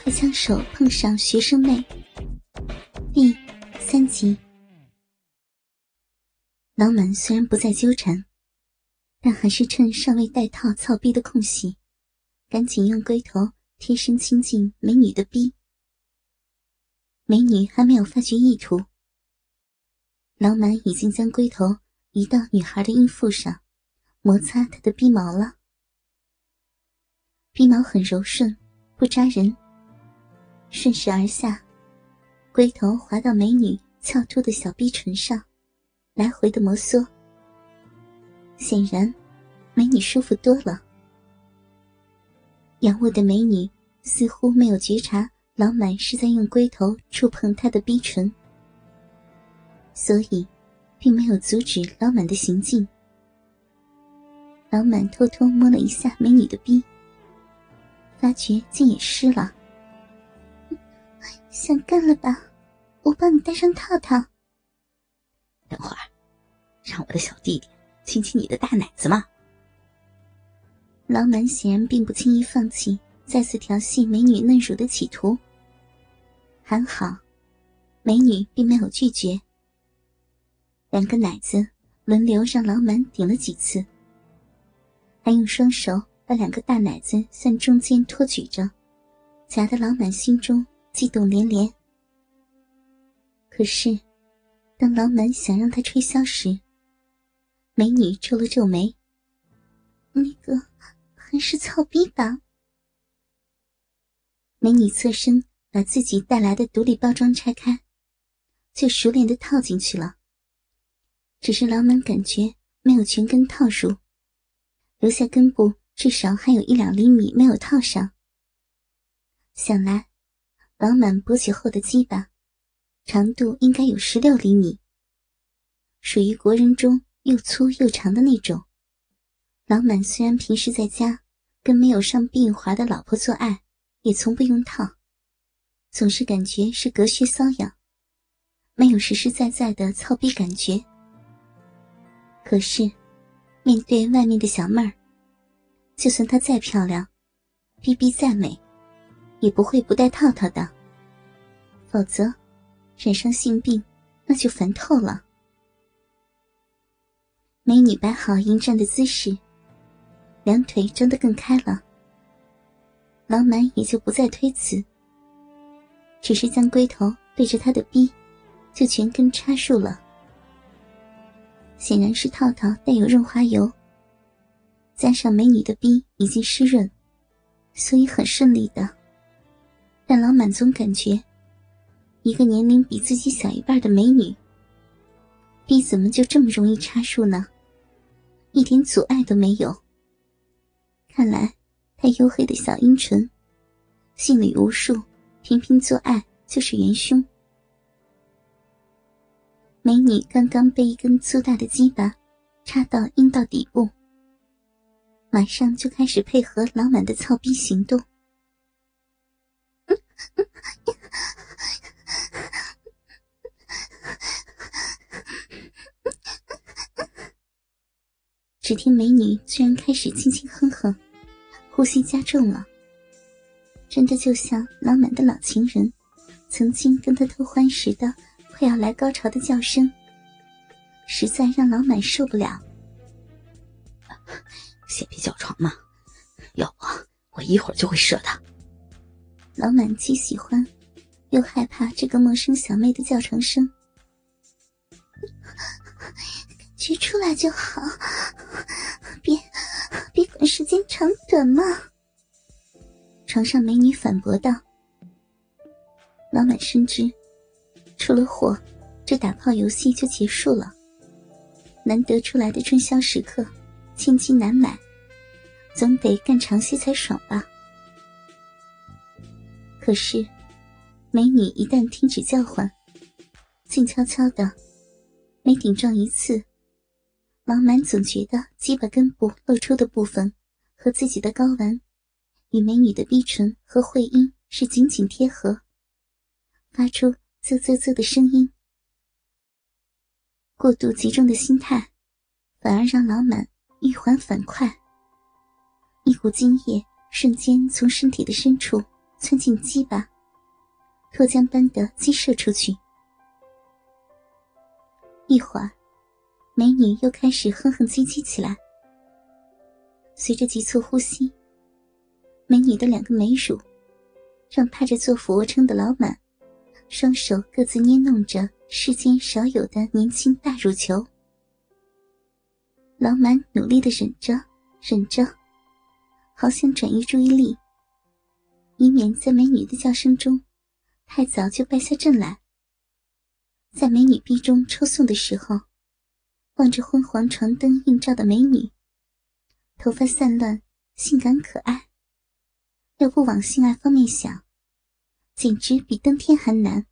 快枪手碰上学生妹。第三集，老满虽然不再纠缠，但还是趁尚未戴套操逼的空隙，赶紧用龟头贴身亲近美女的逼。美女还没有发觉意图，老满已经将龟头移到女孩的阴腹上，摩擦她的逼毛了。逼毛很柔顺，不扎人，顺势而下，龟头滑到美女翘凸的小逼唇上，来回的摩挲。显然，美女舒服多了。仰卧的美女似乎没有觉察老满是在用龟头触碰她的逼唇，所以，并没有阻止老满的行径。老满偷偷摸了一下美女的逼。发觉竟也湿了，想干了吧？我帮你戴上套套。等会儿，让我的小弟弟亲亲你的大奶子嘛。老满显然并不轻易放弃再次调戏美女嫩乳的企图。还好，美女并没有拒绝。两个奶子轮流让老满顶了几次，还用双手。把两个大奶子向中间托举着，夹得老满心中激动连连。可是，当老满想让他吹箫时，美女皱了皱眉：“那个，还是操逼吧。”美女侧身把自己带来的独立包装拆开，就熟练的套进去了。只是老满感觉没有全根套入，留下根部。至少还有一两厘米没有套上。想来，老满勃起后的鸡巴，长度应该有十六厘米，属于国人中又粗又长的那种。老满虽然平时在家跟没有上避孕环的老婆做爱，也从不用套，总是感觉是隔靴搔痒，没有实实在在的操逼感觉。可是，面对外面的小妹儿。就算她再漂亮，逼逼再美，也不会不带套套的。否则，染上性病，那就烦透了。美女摆好迎战的姿势，两腿张得更开了。老满也就不再推辞，只是将龟头对着她的逼，就全根插入了。显然是套套带有润滑油。加上美女的逼已经湿润，所以很顺利的。但老满总感觉，一个年龄比自己小一半的美女，你怎么就这么容易插入呢？一点阻碍都没有。看来他黝黑的小阴唇，性里无数，频频做爱就是元凶。美女刚刚被一根粗大的鸡巴插到阴道底部。马上就开始配合老满的操逼行动。只听美女居然开始轻轻哼哼，呼吸加重了，真的就像老满的老情人曾经跟他偷欢时的快要来高潮的叫声，实在让老满受不了。先别叫床嘛，要不我一会儿就会射他。老满既喜欢，又害怕这个陌生小妹的叫床声，感觉出来就好，长短嘛。床上美女反驳道：“老满深知，出了火，这打炮游戏就结束了。难得出来的春宵时刻。”千金难买，总得干长些才爽吧。可是，美女一旦停止叫唤，静悄悄的，每顶撞一次，老满总觉得鸡巴根部露出的部分和自己的睾丸，与美女的逼唇和会阴是紧紧贴合，发出啧啧啧的声音。过度集中的心态，反而让老满。一缓反快，一股精液瞬间从身体的深处窜进鸡巴，脱缰般的激射出去。一会儿，美女又开始哼哼唧唧起来。随着急促呼吸，美女的两个美乳让趴着做俯卧撑的老满双手各自捏弄着世间少有的年轻大乳球。老满努力的忍着，忍着，好想转移注意力，以免在美女的叫声中太早就败下阵来。在美女逼中抽送的时候，望着昏黄床灯映照的美女，头发散乱，性感可爱。要不往性爱方面想，简直比登天还难。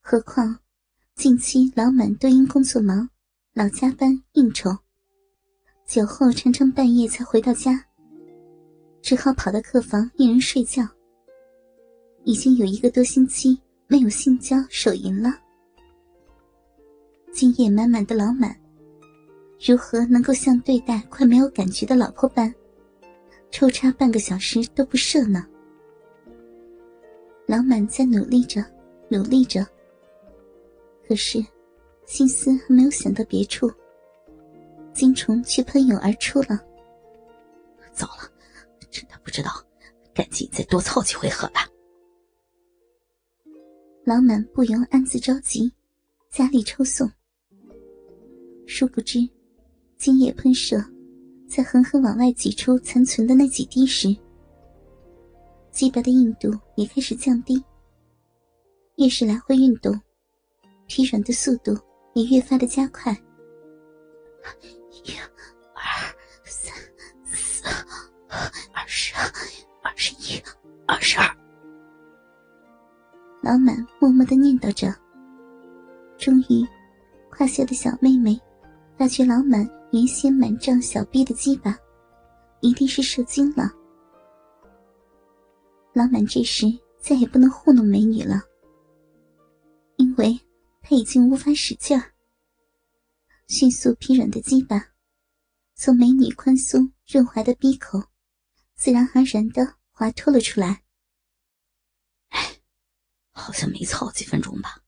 何况近期老满都因工作忙，老加班应酬，酒后常常半夜才回到家，只好跑到客房一人睡觉。已经有一个多星期。没有性交手淫了，今夜满满的老满，如何能够像对待快没有感觉的老婆般，抽插半个小时都不射呢？老满在努力着，努力着，可是心思还没有想到别处，精虫却喷涌而出了。糟了，真的不知道，赶紧再多操几回合吧。老满不由暗自着急，加力抽送。殊不知，精液喷射，在狠狠往外挤出残存的那几滴时，鸡巴的硬度也开始降低。越是来回运动，疲软的速度也越发的加快。一、二、三、四、二十、二十一、二十二。老满默默的念叨着。终于，胯下的小妹妹那群老满原先满胀小臂的鸡巴，一定是射精了。老满这时再也不能糊弄美女了，因为他已经无法使劲儿。迅速疲软的鸡巴，从美女宽松润滑的鼻口，自然而然的滑脱了出来。好像没操几分钟吧。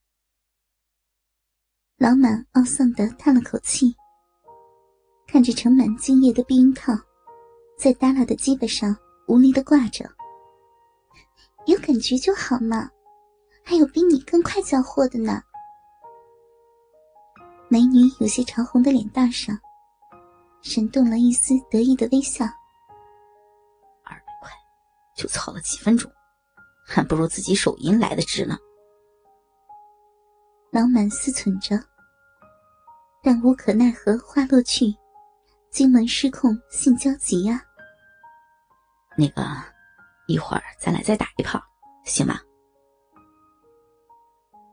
老满懊丧的叹了口气，看着盛满精液的避孕套，在耷拉的鸡巴上无力的挂着。有感觉就好嘛，还有比你更快交货的呢。美女有些潮红的脸蛋上，闪动了一丝得意的微笑。二百块，就操了几分钟。还不如自己手淫来的值呢。老满思忖着，但无可奈何，花落去，金门失控，性焦急呀。那个，一会儿咱俩再打一炮，行吗？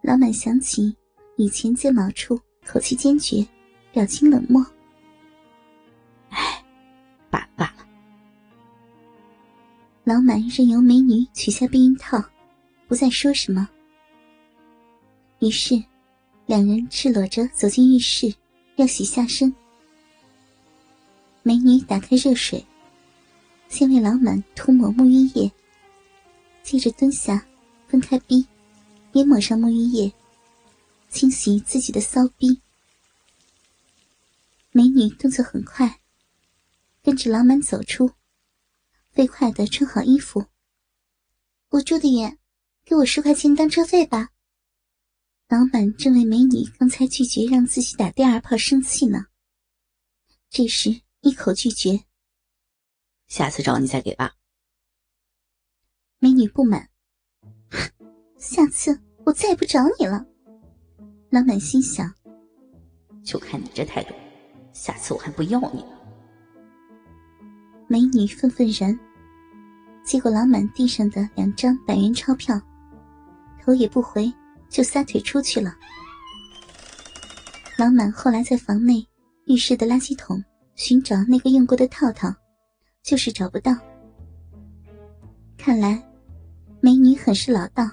老满想起以前在某处，口气坚决，表情冷漠。罢了罢了老满任由美女取下避孕套，不再说什么。于是，两人赤裸着走进浴室，要洗下身。美女打开热水，先为老满涂抹沐浴液，接着蹲下，分开逼，也抹上沐浴液，清洗自己的骚逼。美女动作很快，跟着老满走出。飞快的穿好衣服。我住的远，给我十块钱当车费吧。老板正为美女刚才拒绝让自己打第二炮生气呢，这时一口拒绝。下次找你再给吧。美女不满，下次我再也不找你了。老板心想，就看你这态度，下次我还不要你了。美女愤愤然，接过老板递上的两张百元钞票，头也不回就撒腿出去了。老满后来在房内浴室的垃圾桶寻找那个用过的套套，就是找不到。看来美女很是老道，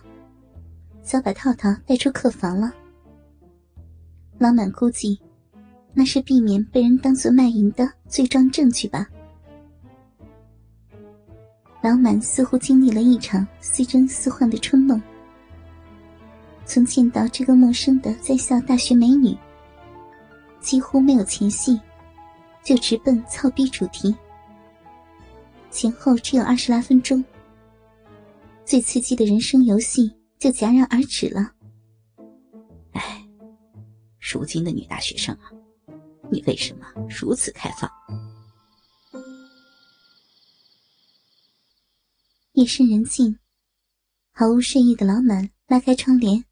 早把套套带出客房了。老满估计，那是避免被人当做卖淫的罪状证据吧。老满似乎经历了一场似真似幻的春梦。从见到这个陌生的在校大学美女，几乎没有前戏，就直奔操逼主题。前后只有二十来分钟，最刺激的人生游戏就戛然而止了。哎，如今的女大学生啊，你为什么如此开放？夜深人静，毫无睡意的老满拉开窗帘，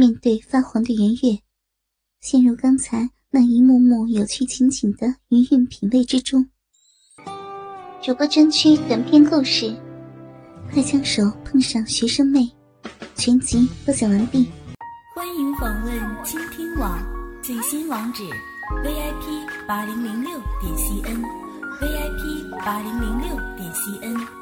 面对发黄的圆月，陷入刚才那一幕幕有趣情景的余韵品味之中。主播专区短篇故事，快枪手碰上学生妹，全集播讲完毕。欢迎访问倾听网最新网址：vip 八零零六点 cn，vip 八零零六点 cn。